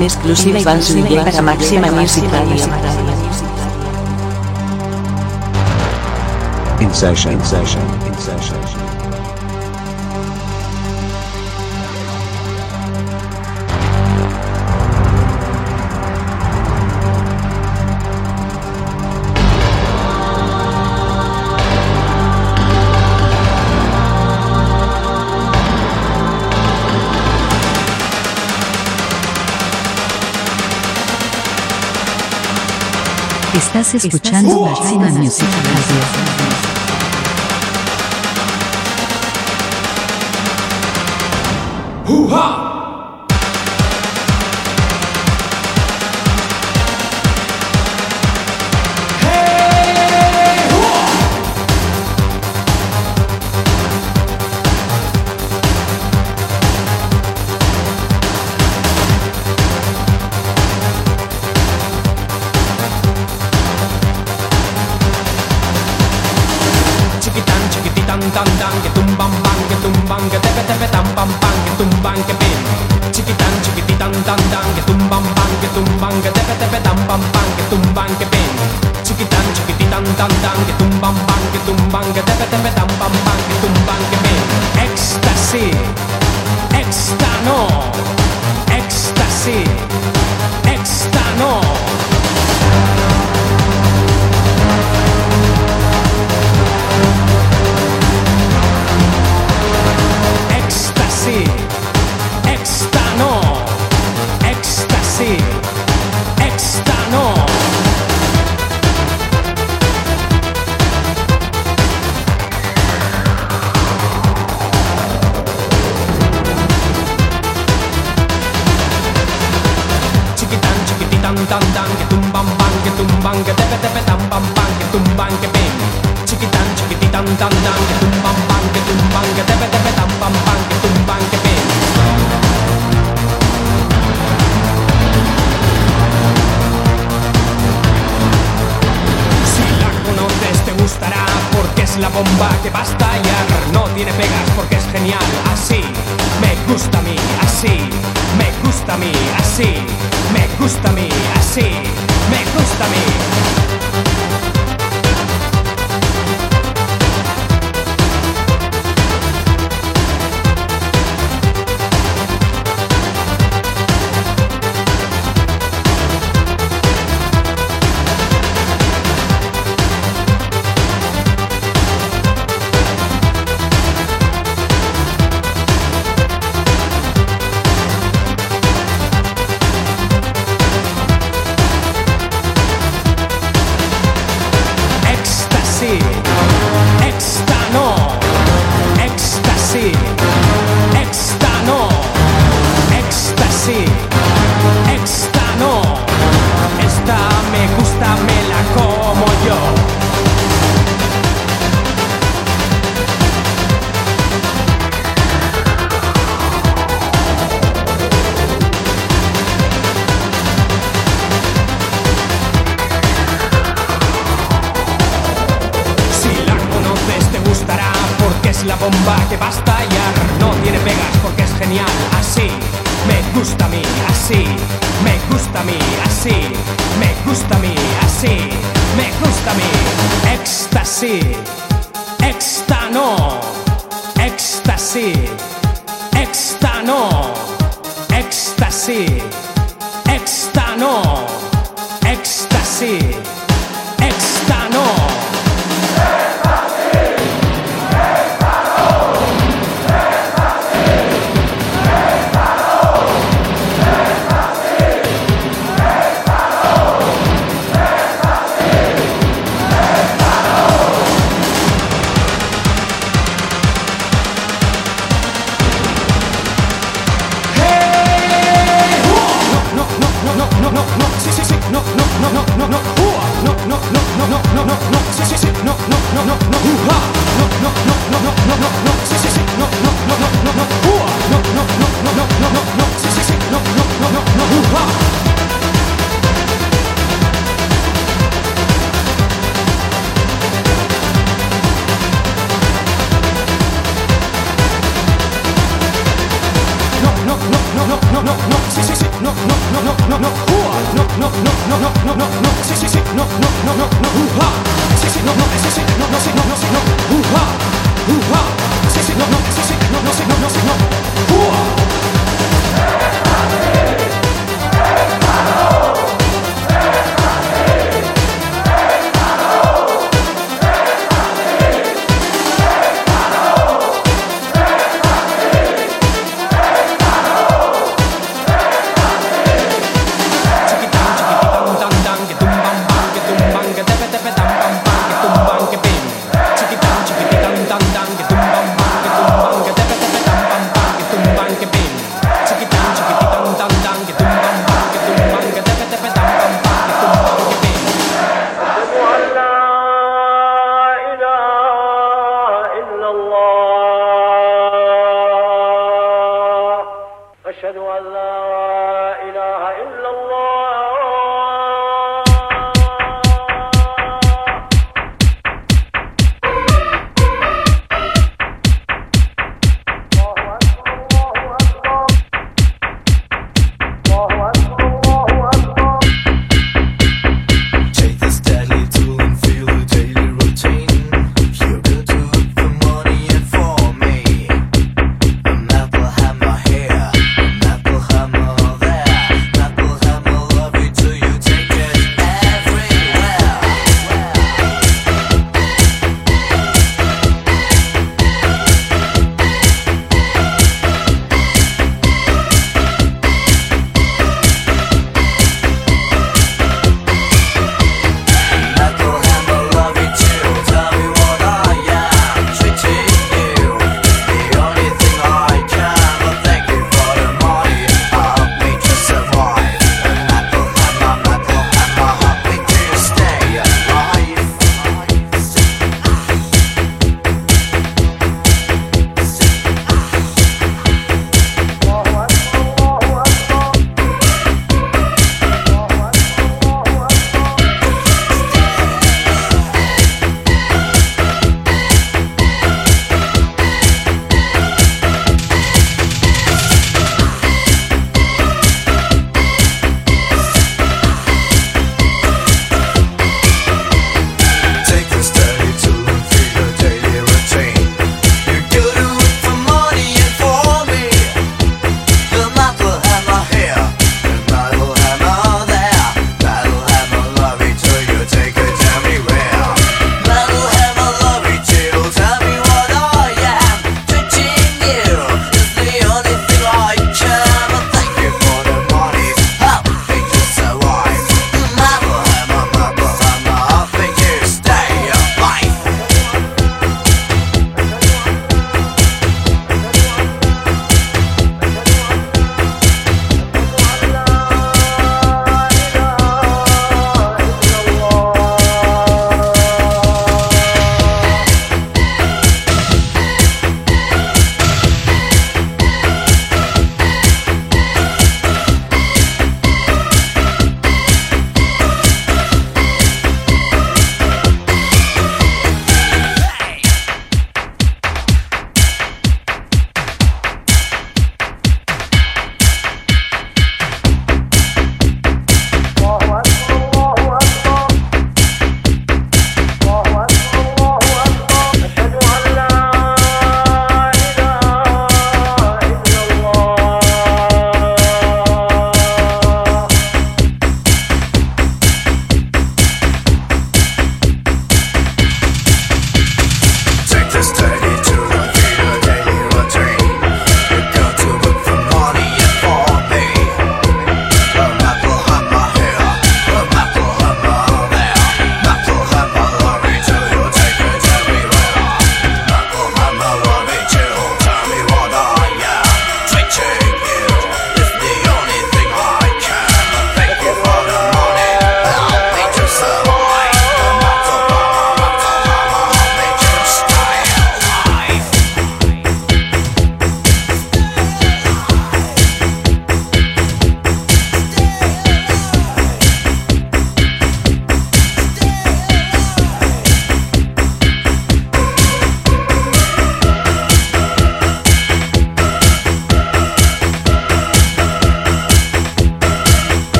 En exclusiva Zuluaga para Máxima Music Radio. In session, in session, in session. Estás escuchando Máxima Music Radio. Me gusta a mí, así, me gusta a mí. Éxtasis, éxtano, éxtasis, éxtano, éxtasis.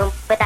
some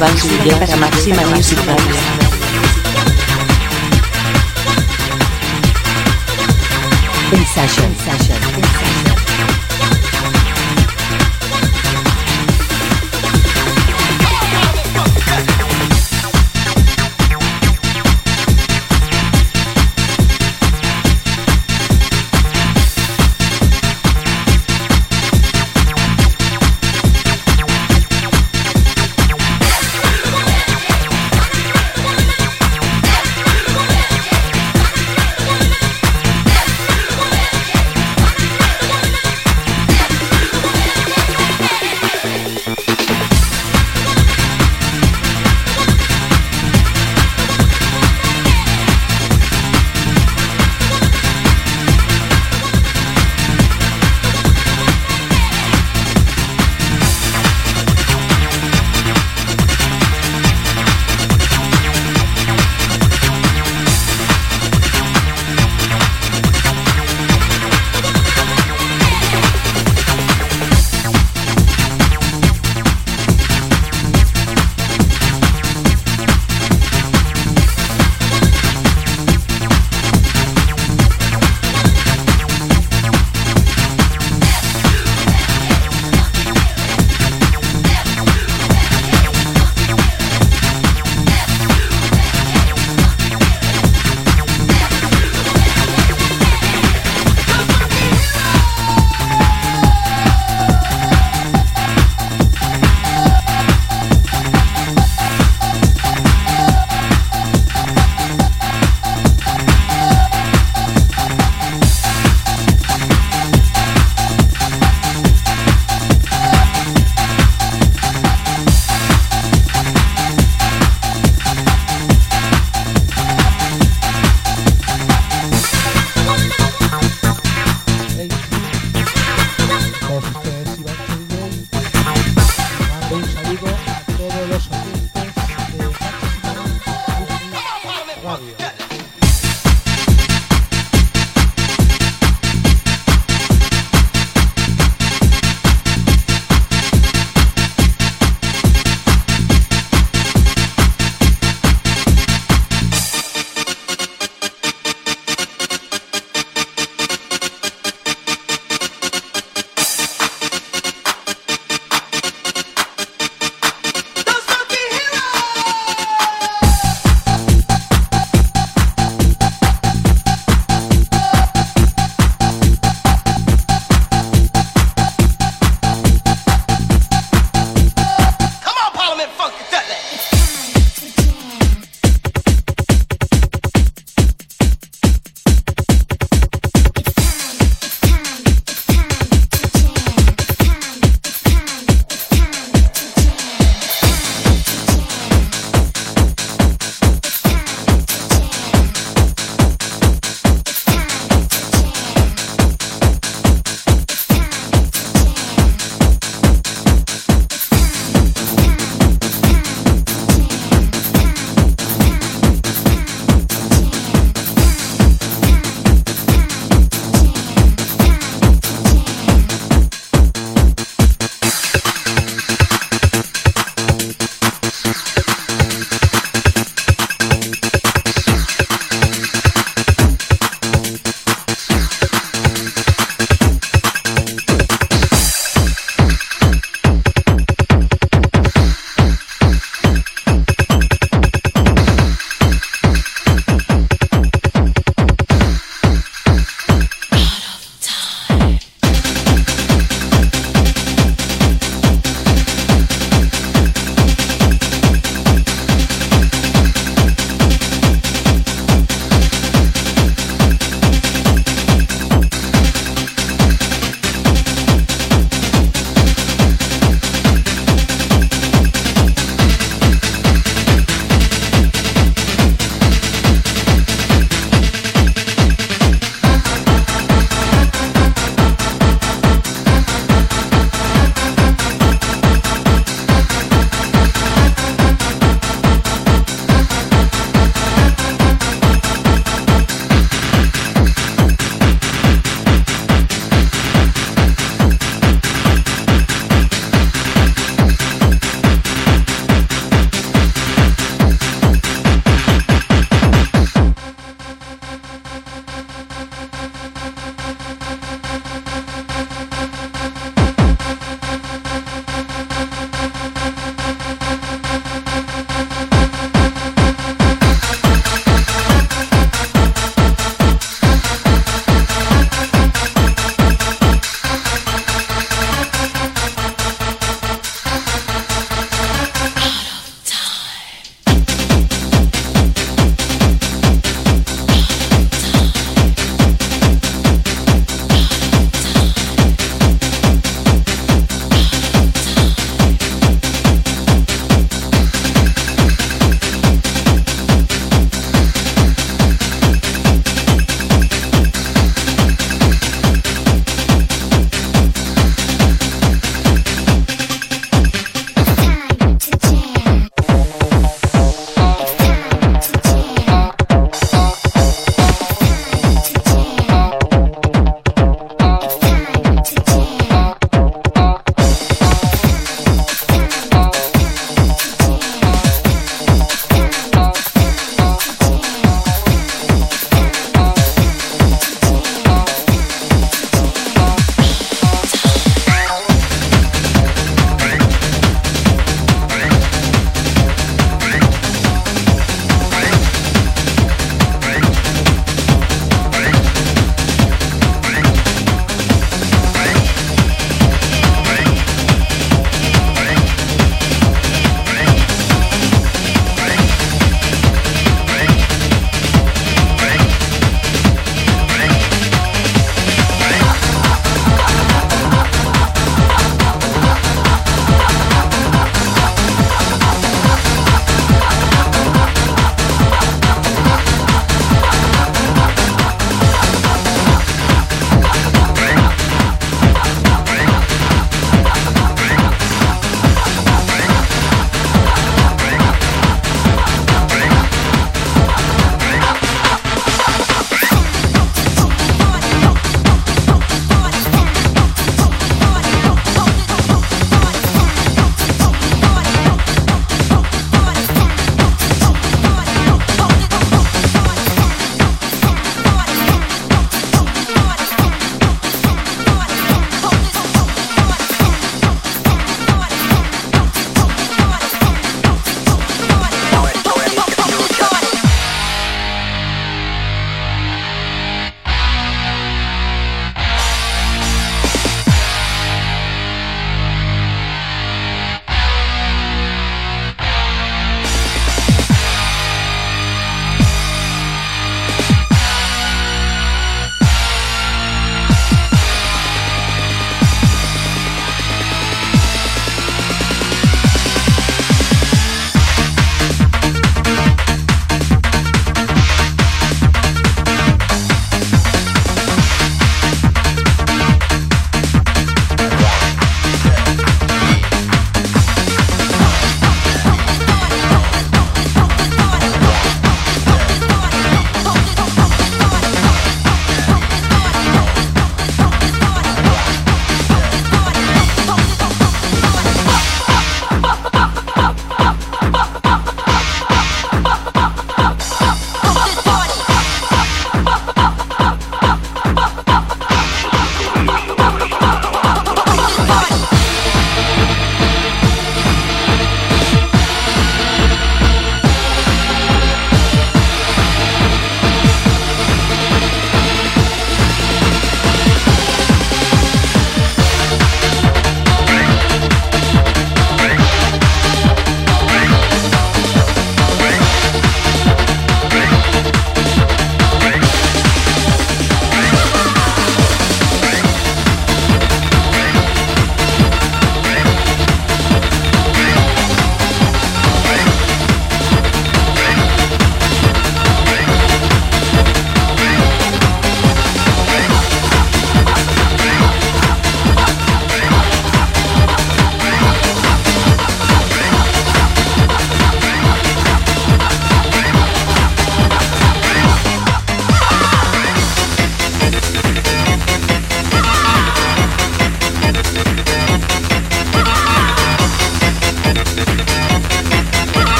Iván Zubia para Máxima Music Radio. In session.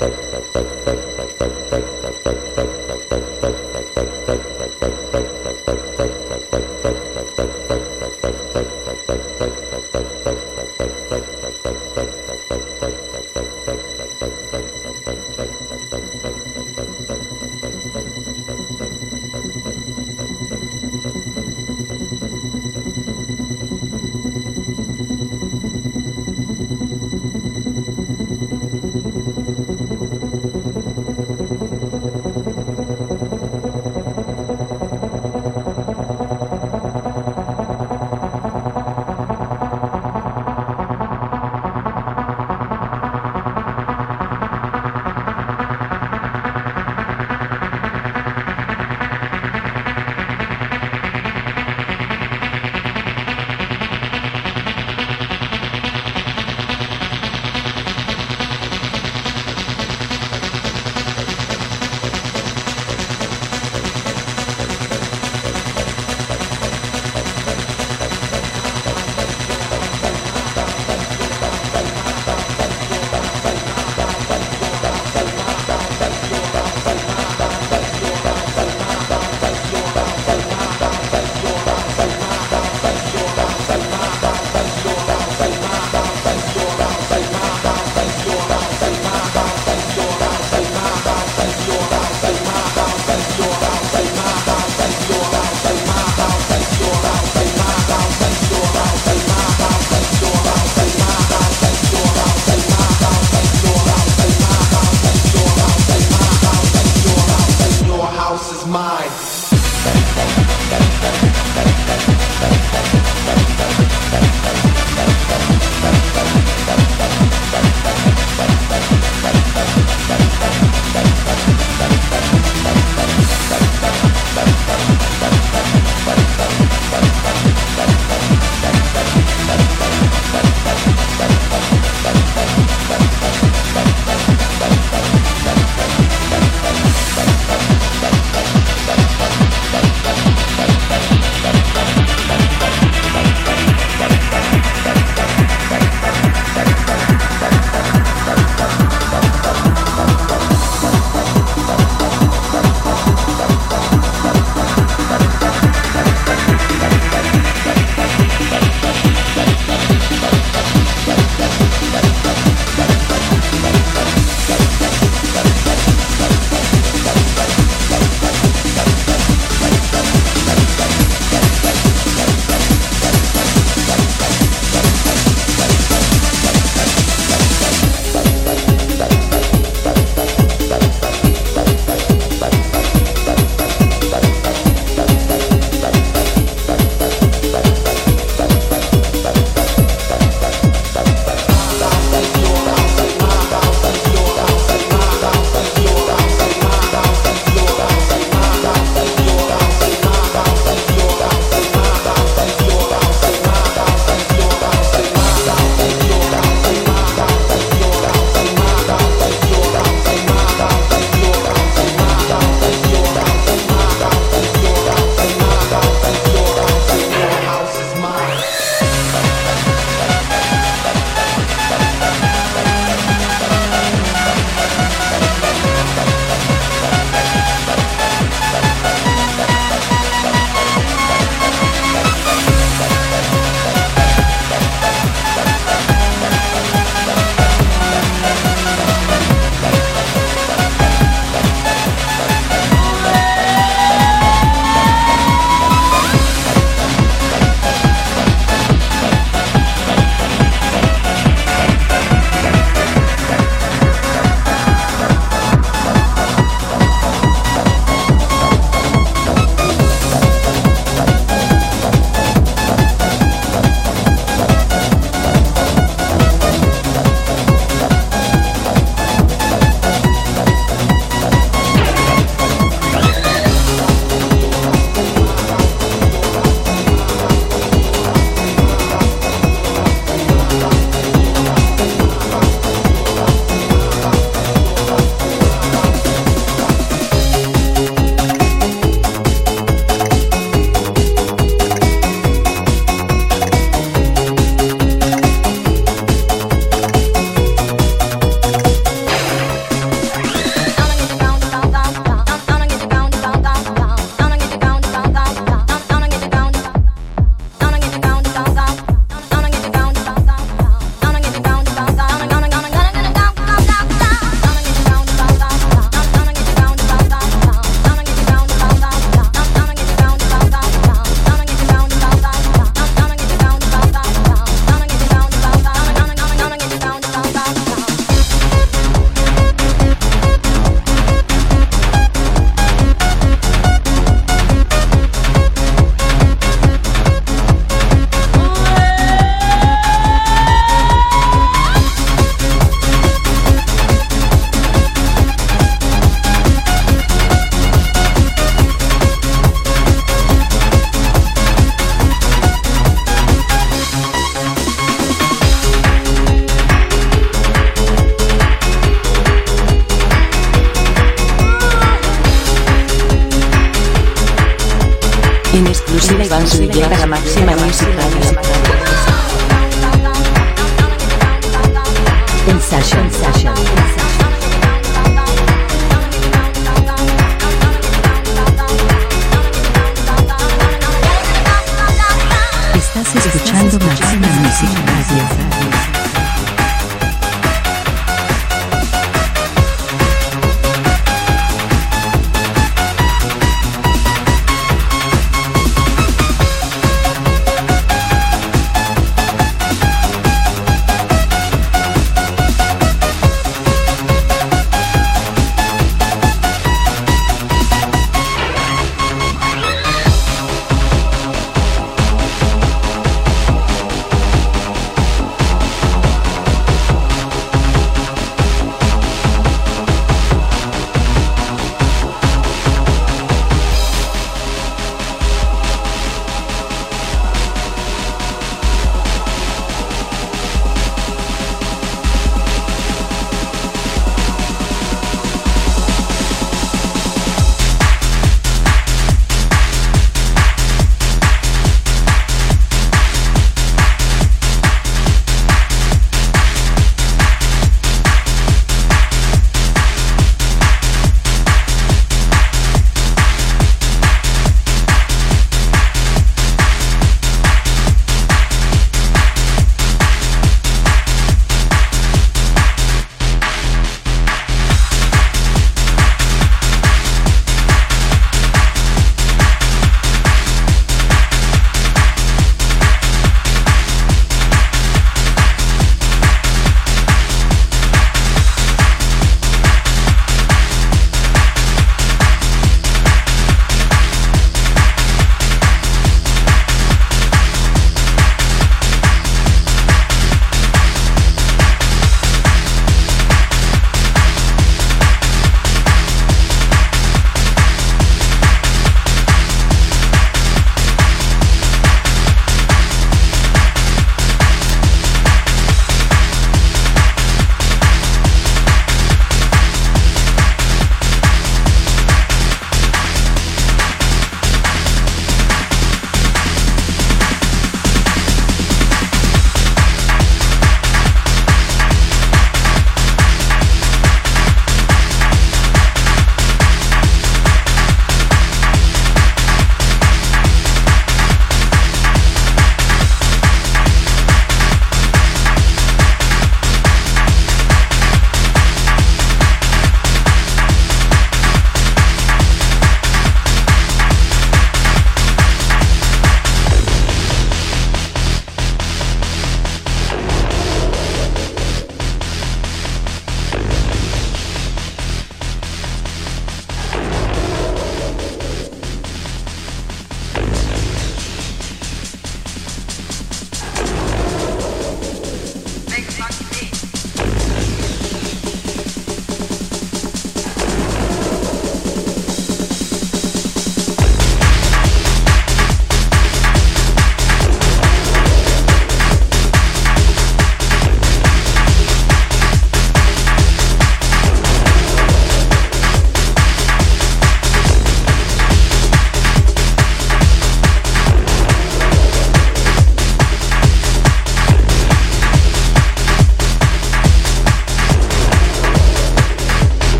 Thank you.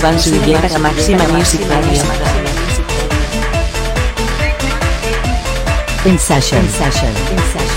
Iván Zuluaga Máxima Music Radio. In session. In session. In session.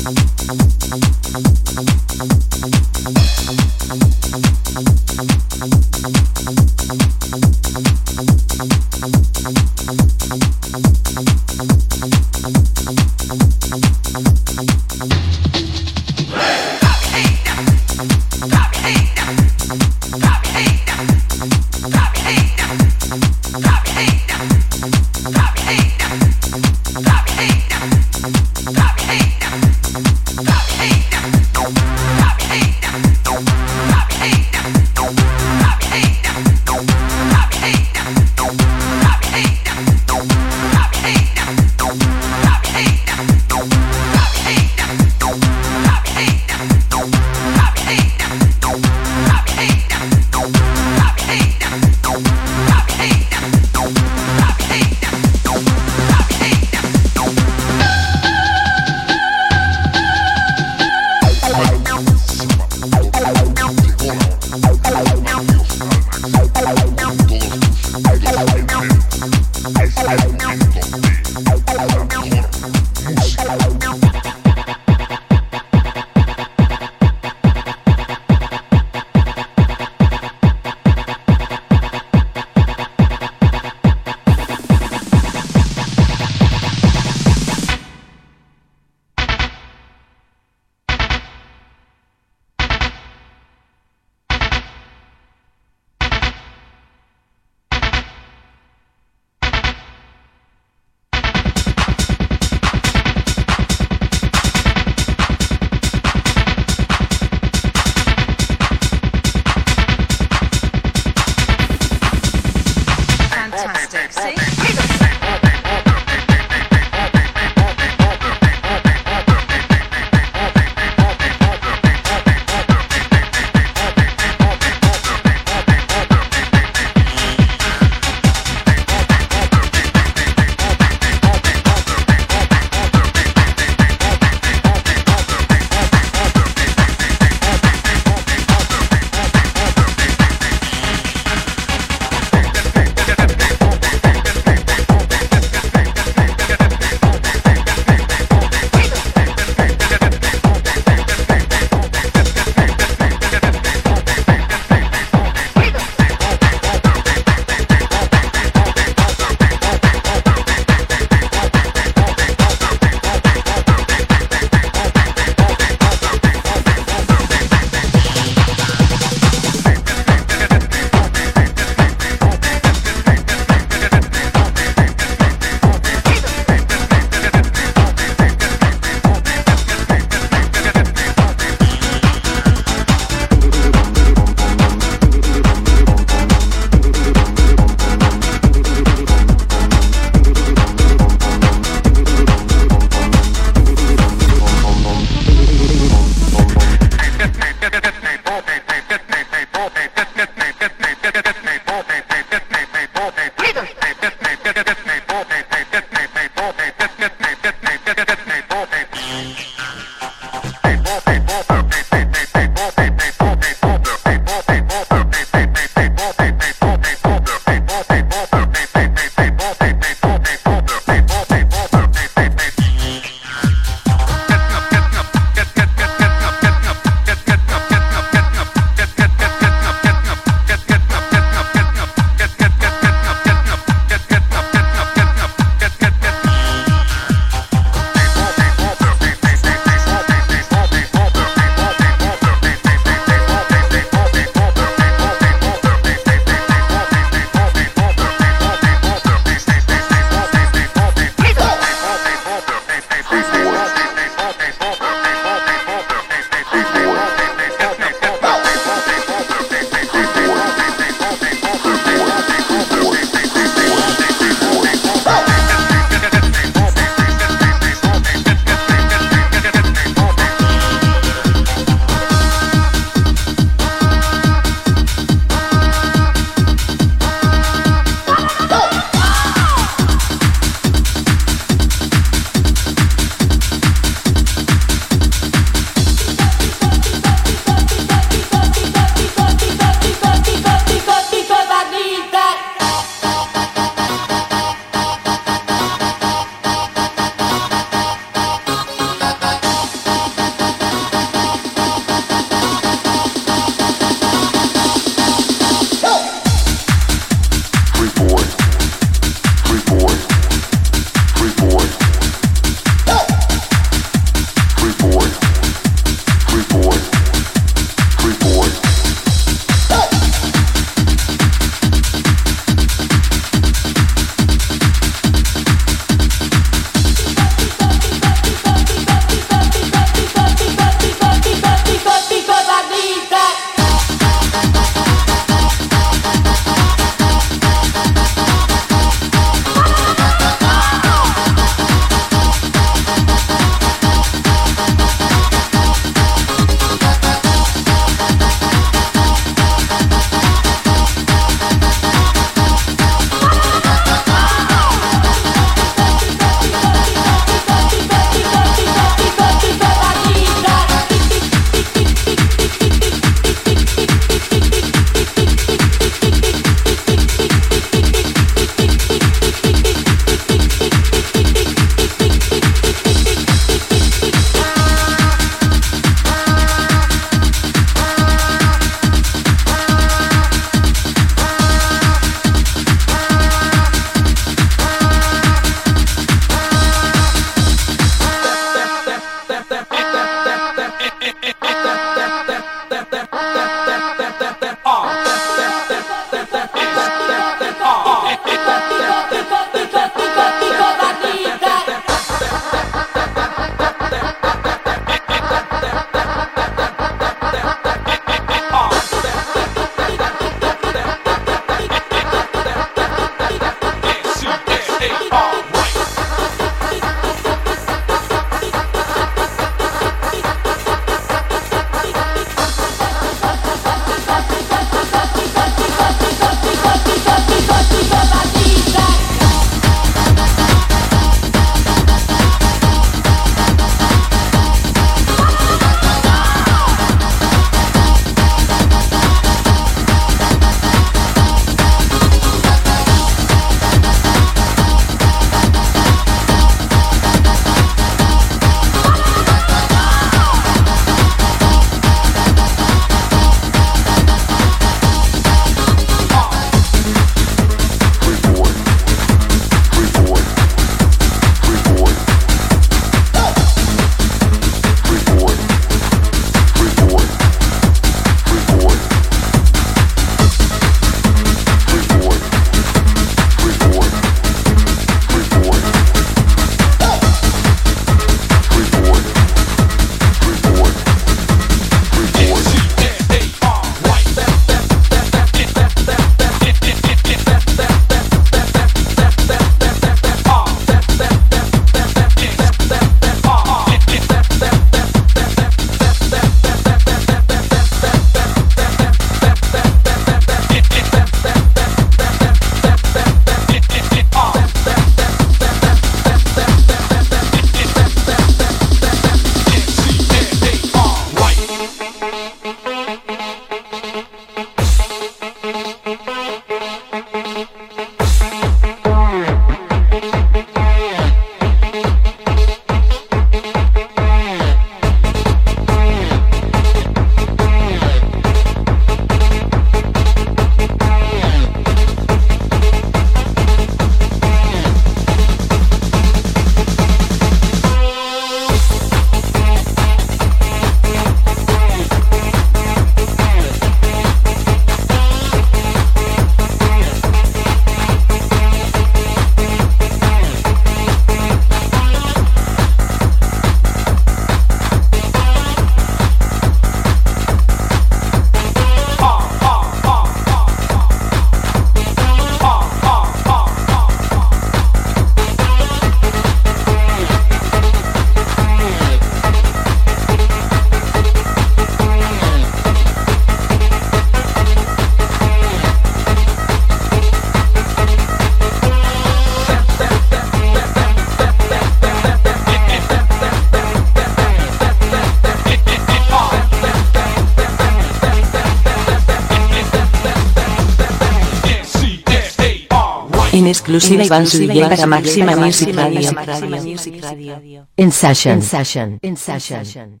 exclusiva Iván Sudillé para Máxima Music Radio. En Session. En Session.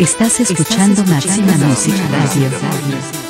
Estás escuchando Máxima Música Radio.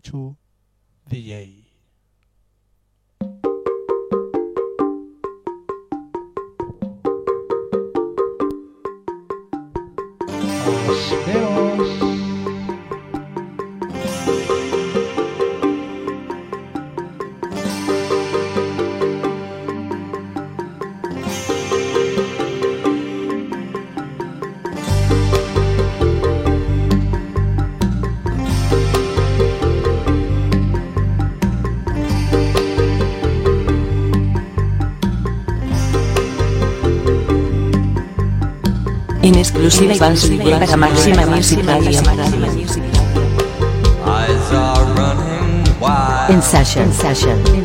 Manchu exclusiva Iván Silva para Máxima Music Radio. En Sasha.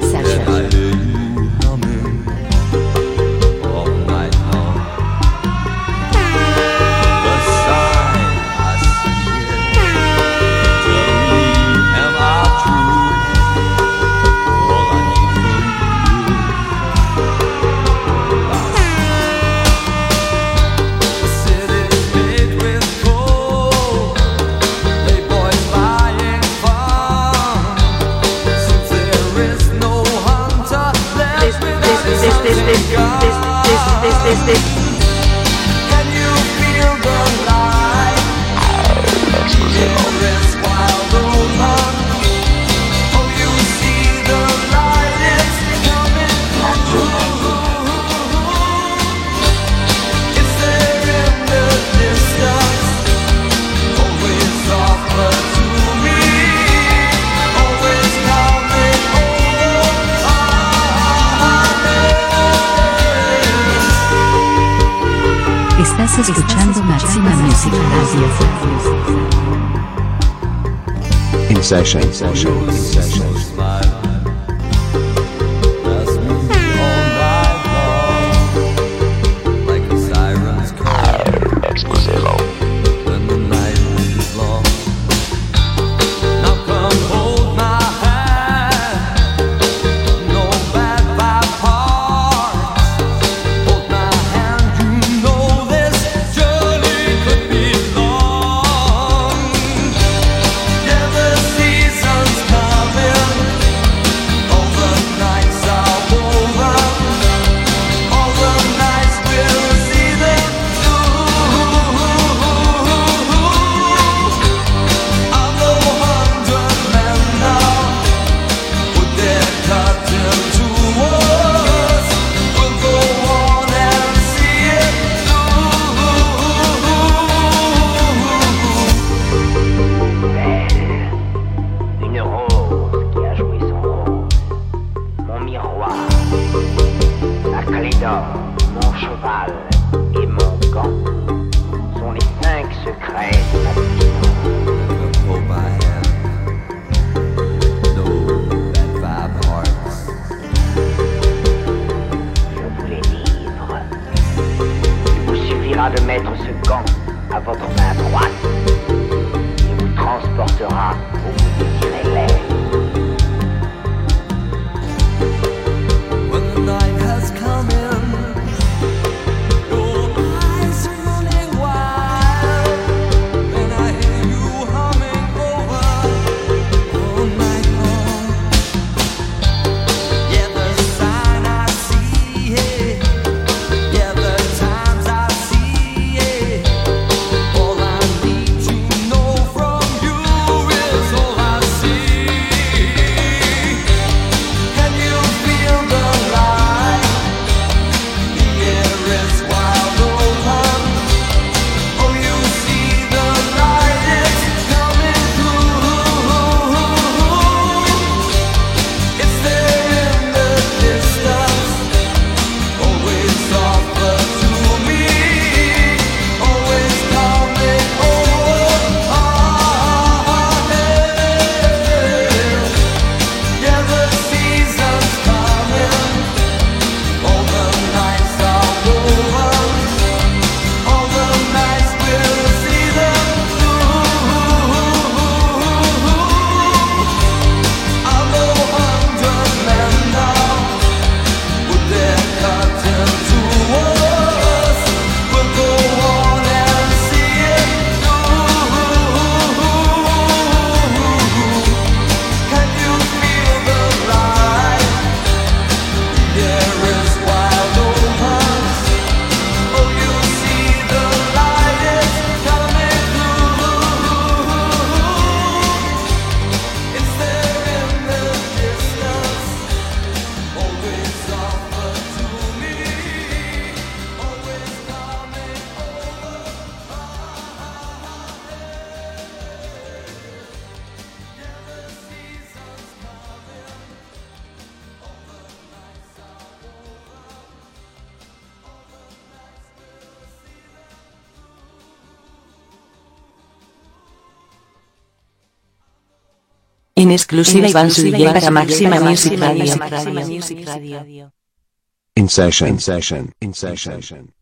session. session. session. session. Exclusiva Iván Suille para Máxima Music Radio. In session. In session. In session.